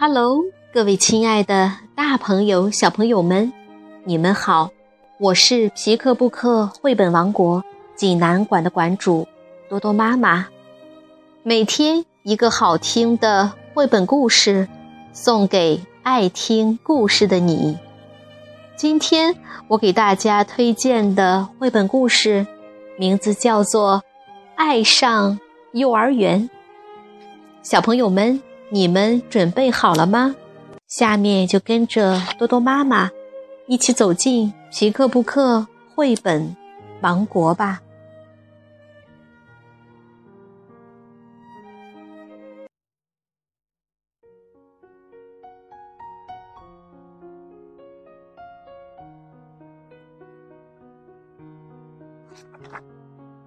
Hello，各位亲爱的大朋友、小朋友们，你们好！我是皮克布克绘本王国济南馆的馆主多多妈妈。每天一个好听的绘本故事，送给爱听故事的你。今天我给大家推荐的绘本故事，名字叫做《爱上幼儿园》。小朋友们。你们准备好了吗？下面就跟着多多妈妈一起走进皮克布克绘本王国吧。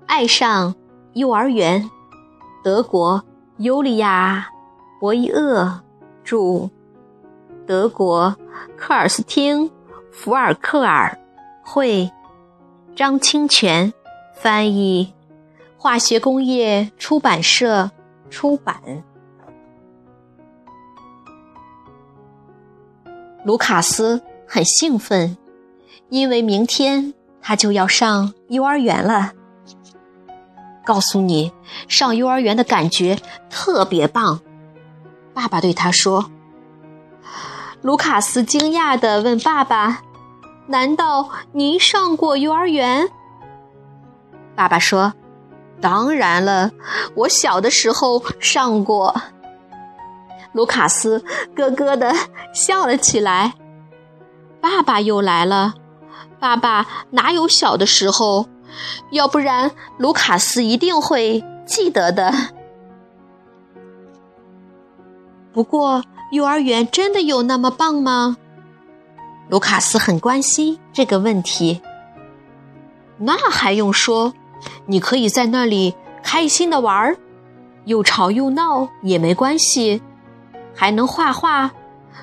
爱上幼儿园，德国尤利亚。博伊厄著，德国科尔斯汀·福尔克尔绘，张清泉翻译，化学工业出版社出版。卢卡斯很兴奋，因为明天他就要上幼儿园了。告诉你，上幼儿园的感觉特别棒。爸爸对他说：“卢卡斯惊讶地问爸爸：‘难道您上过幼儿园？’爸爸说：‘当然了，我小的时候上过。’卢卡斯咯咯地笑了起来。爸爸又来了。爸爸哪有小的时候？要不然卢卡斯一定会记得的。”不过，幼儿园真的有那么棒吗？卢卡斯很关心这个问题。那还用说？你可以在那里开心的玩儿，又吵又闹也没关系，还能画画，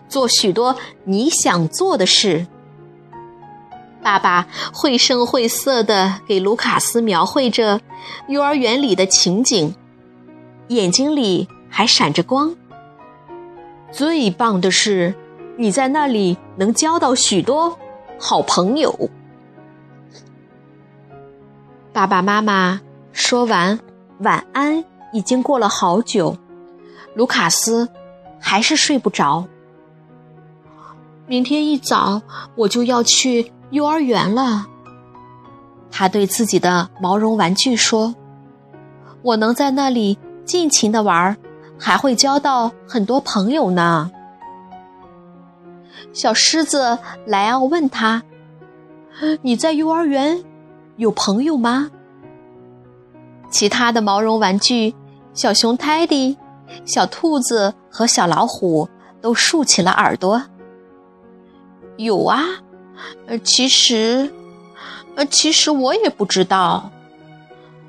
做许多你想做的事。爸爸绘声绘色的给卢卡斯描绘着幼儿园里的情景，眼睛里还闪着光。最棒的是，你在那里能交到许多好朋友。爸爸妈妈说完晚安，已经过了好久，卢卡斯还是睡不着。明天一早我就要去幼儿园了，他对自己的毛绒玩具说：“我能在那里尽情的玩。”还会交到很多朋友呢。小狮子莱奥问他：“你在幼儿园有朋友吗？”其他的毛绒玩具，小熊泰迪、小兔子和小老虎都竖起了耳朵。有啊，呃，其实，呃，其实我也不知道。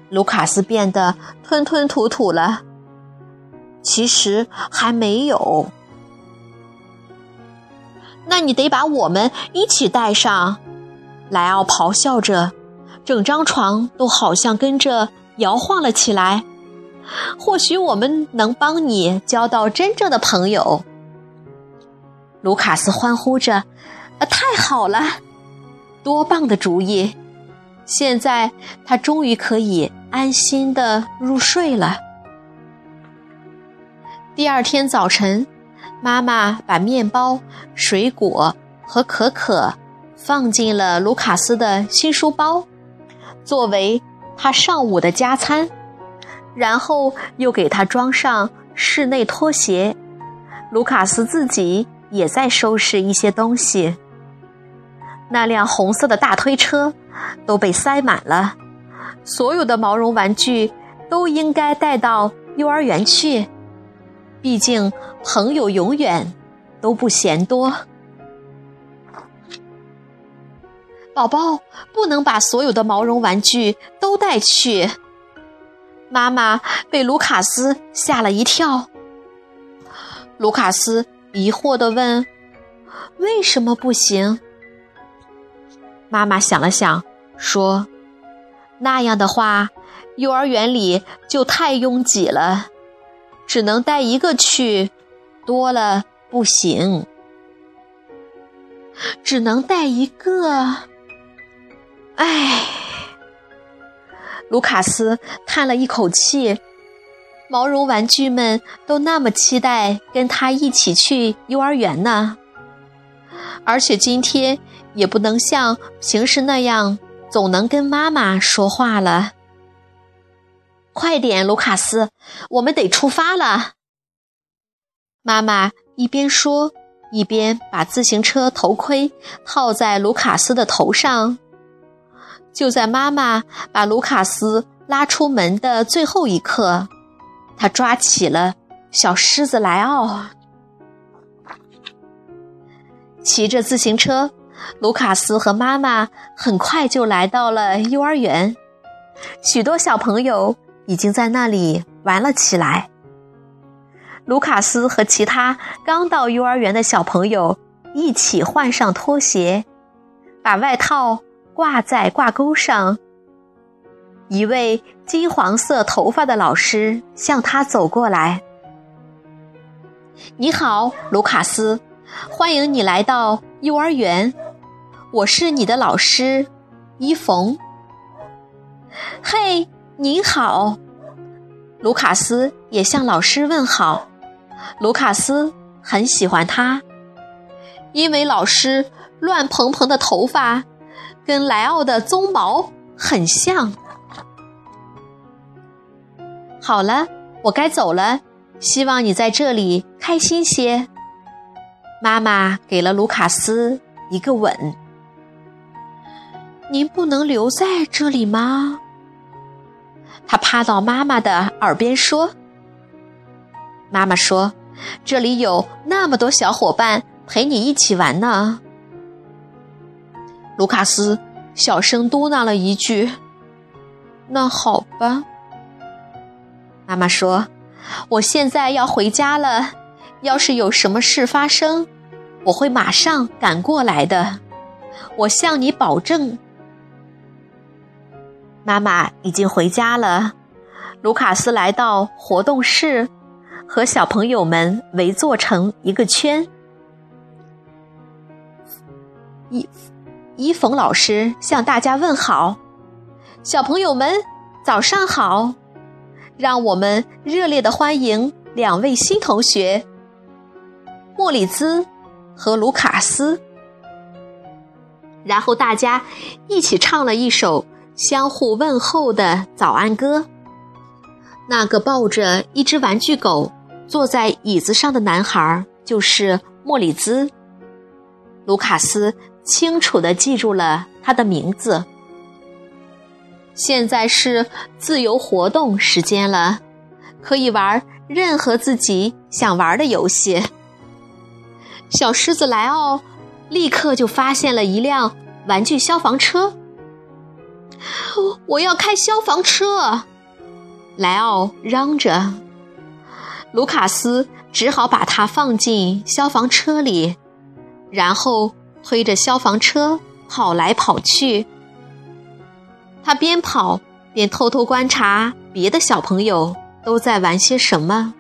卢卡斯变得吞吞吐吐了。其实还没有，那你得把我们一起带上。莱奥咆哮着，整张床都好像跟着摇晃了起来。或许我们能帮你交到真正的朋友。卢卡斯欢呼着：“啊，太好了，多棒的主意！现在他终于可以安心的入睡了。”第二天早晨，妈妈把面包、水果和可可放进了卢卡斯的新书包，作为他上午的加餐。然后又给他装上室内拖鞋。卢卡斯自己也在收拾一些东西。那辆红色的大推车都被塞满了，所有的毛绒玩具都应该带到幼儿园去。毕竟，朋友永远都不嫌多。宝宝不能把所有的毛绒玩具都带去。妈妈被卢卡斯吓了一跳。卢卡斯疑惑的问：“为什么不行？”妈妈想了想，说：“那样的话，幼儿园里就太拥挤了。”只能带一个去，多了不行，只能带一个。唉，卢卡斯叹了一口气。毛绒玩具们都那么期待跟他一起去幼儿园呢，而且今天也不能像平时那样总能跟妈妈说话了。快点，卢卡斯，我们得出发了。妈妈一边说，一边把自行车头盔套在卢卡斯的头上。就在妈妈把卢卡斯拉出门的最后一刻。他抓起了小狮子莱奥，骑着自行车，卢卡斯和妈妈很快就来到了幼儿园。许多小朋友已经在那里玩了起来。卢卡斯和其他刚到幼儿园的小朋友一起换上拖鞋，把外套挂在挂钩上。一位金黄色头发的老师向他走过来。“你好，卢卡斯，欢迎你来到幼儿园。我是你的老师，伊冯。”“嘿，您好。”卢卡斯也向老师问好。卢卡斯很喜欢他，因为老师乱蓬蓬的头发跟莱奥的鬃毛很像。好了，我该走了。希望你在这里开心些。妈妈给了卢卡斯一个吻。您不能留在这里吗？他趴到妈妈的耳边说。妈妈说：“这里有那么多小伙伴陪你一起玩呢。”卢卡斯小声嘟囔了一句：“那好吧。”妈妈说：“我现在要回家了，要是有什么事发生，我会马上赶过来的。我向你保证。”妈妈已经回家了。卢卡斯来到活动室，和小朋友们围坐成一个圈。伊伊冯老师向大家问好：“小朋友们，早上好。”让我们热烈的欢迎两位新同学，莫里兹和卢卡斯。然后大家一起唱了一首相互问候的早安歌。那个抱着一只玩具狗坐在椅子上的男孩就是莫里兹。卢卡斯清楚的记住了他的名字。现在是自由活动时间了，可以玩任何自己想玩的游戏。小狮子莱奥立刻就发现了一辆玩具消防车，我要开消防车！莱奥嚷着。卢卡斯只好把它放进消防车里，然后推着消防车跑来跑去。他边跑边偷偷观察别的小朋友都在玩些什么。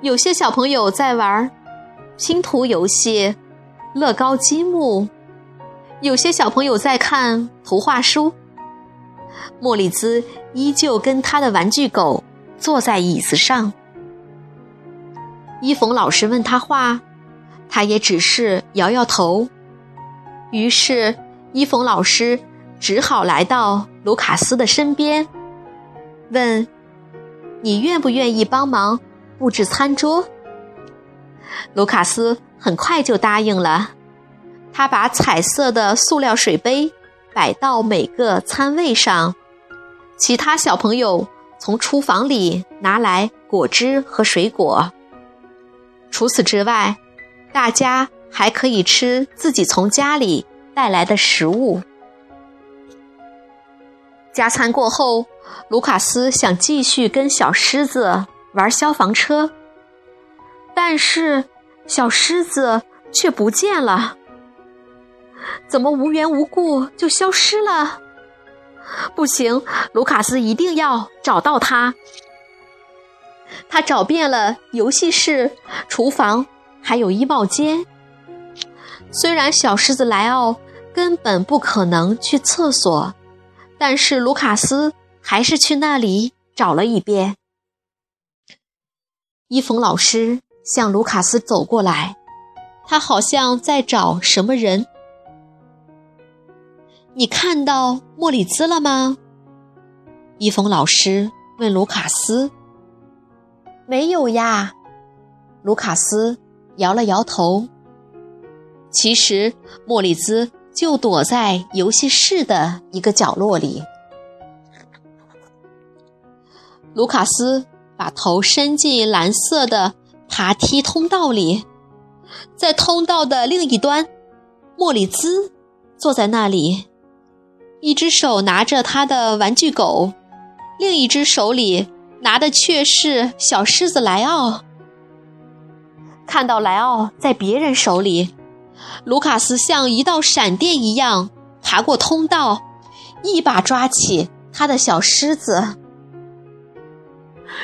有些小朋友在玩拼图游戏、乐高积木；有些小朋友在看图画书。莫里兹依旧跟他的玩具狗坐在椅子上。伊冯老师问他话，他也只是摇摇头。于是伊冯老师。只好来到卢卡斯的身边，问：“你愿不愿意帮忙布置餐桌？”卢卡斯很快就答应了。他把彩色的塑料水杯摆到每个餐位上，其他小朋友从厨房里拿来果汁和水果。除此之外，大家还可以吃自己从家里带来的食物。加餐过后，卢卡斯想继续跟小狮子玩消防车，但是小狮子却不见了。怎么无缘无故就消失了？不行，卢卡斯一定要找到他。他找遍了游戏室、厨房，还有衣帽间。虽然小狮子莱奥根本不可能去厕所，但是卢卡斯还是去那里找了一遍。伊冯老师向卢卡斯走过来，他好像在找什么人。你看到莫里兹了吗？伊冯老师问卢卡斯。没有呀，卢卡斯摇了摇头。其实莫里兹就躲在游戏室的一个角落里。卢卡斯把头伸进蓝色的爬梯通道里，在通道的另一端，莫里兹坐在那里。一只手拿着他的玩具狗，另一只手里拿的却是小狮子莱奥。看到莱奥在别人手里，卢卡斯像一道闪电一样爬过通道，一把抓起他的小狮子。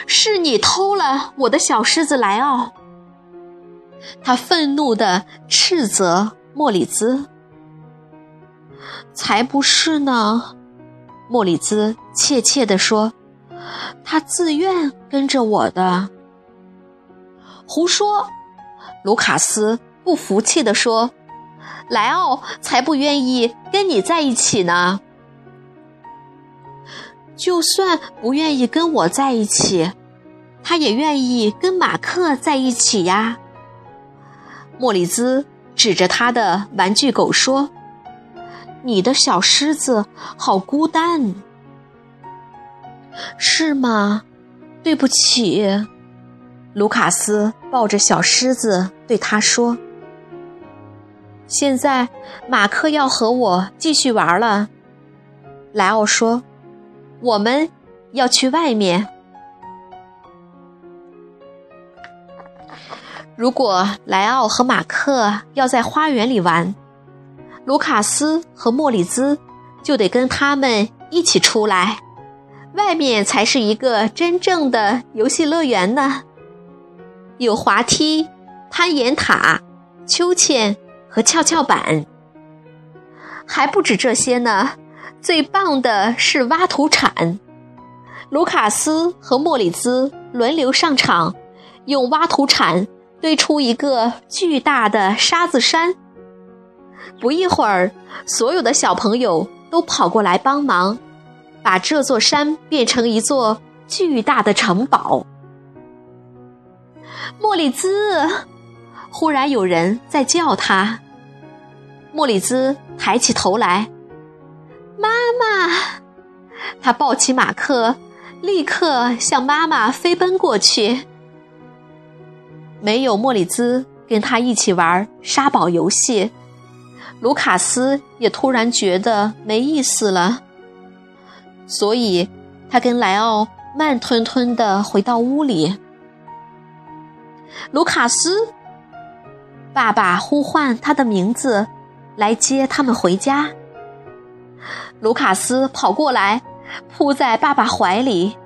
是你偷了我的小狮子莱奥！他愤怒地斥责莫里兹。才不是呢，莫里兹怯怯地说：“他自愿跟着我的。”胡说！卢卡斯不服气地说：“莱奥才不愿意跟你在一起呢。就算不愿意跟我在一起，他也愿意跟马克在一起呀。”莫里兹指着他的玩具狗说。你的小狮子好孤单，是吗？对不起，卢卡斯抱着小狮子对他说：“现在马克要和我继续玩了。”莱奥说：“我们要去外面。如果莱奥和马克要在花园里玩。”卢卡斯和莫里兹就得跟他们一起出来，外面才是一个真正的游戏乐园呢。有滑梯、攀岩塔、秋千和跷跷板，还不止这些呢。最棒的是挖土铲，卢卡斯和莫里兹轮流上场，用挖土铲堆出一个巨大的沙子山。不一会儿，所有的小朋友都跑过来帮忙，把这座山变成一座巨大的城堡。莫里兹，忽然有人在叫他。莫里兹抬起头来，妈妈！他抱起马克，立刻向妈妈飞奔过去。没有莫里兹跟他一起玩沙堡游戏。卢卡斯也突然觉得没意思了，所以他跟莱奥慢吞吞的回到屋里。卢卡斯，爸爸呼唤他的名字，来接他们回家。卢卡斯跑过来，扑在爸爸怀里，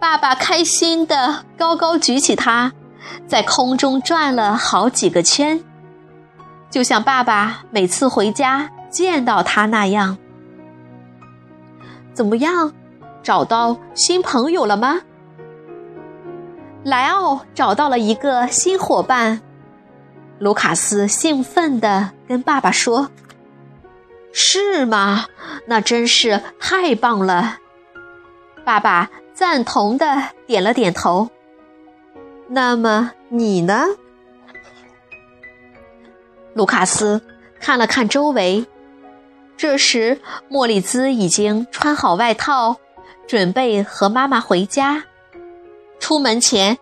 爸爸开心的高高举起他，在空中转了好几个圈。就像爸爸每次回家见到他那样，怎么样？找到新朋友了吗？莱奥找到了一个新伙伴，卢卡斯兴奋地跟爸爸说：“是吗？那真是太棒了！”爸爸赞同的点了点头。那么你呢？卢卡斯看了看周围，这时莫里兹已经穿好外套，准备和妈妈回家。出门前，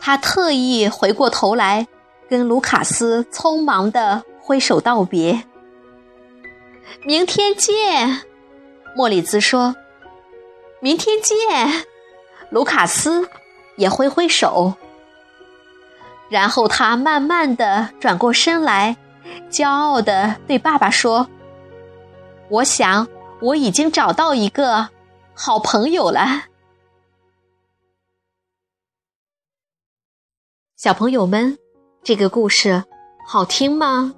他特意回过头来，跟卢卡斯匆忙的挥手道别。明天见，莫里兹说。明天见，卢卡斯也挥挥手。然后他慢慢的转过身来。骄傲地对爸爸说：“我想我已经找到一个好朋友了。”小朋友们，这个故事好听吗？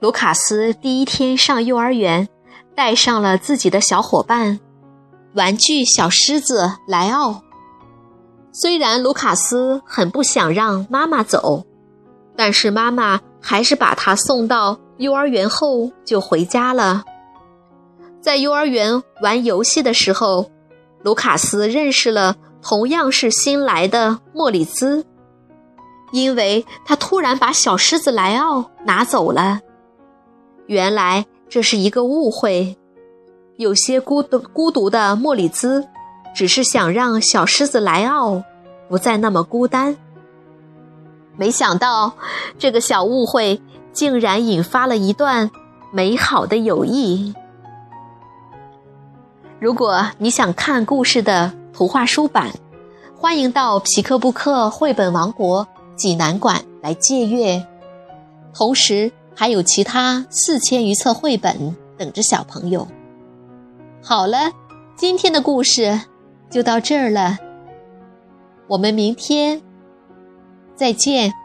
卢卡斯第一天上幼儿园，带上了自己的小伙伴——玩具小狮子莱奥。虽然卢卡斯很不想让妈妈走，但是妈妈还是把他送到幼儿园后就回家了。在幼儿园玩游戏的时候，卢卡斯认识了同样是新来的莫里兹。因为他突然把小狮子莱奥拿走了，原来这是一个误会。有些孤独孤独的莫里兹，只是想让小狮子莱奥不再那么孤单。没想到这个小误会竟然引发了一段美好的友谊。如果你想看故事的图画书版，欢迎到皮克布克绘本王国。济南馆来借阅，同时还有其他四千余册绘本等着小朋友。好了，今天的故事就到这儿了，我们明天再见。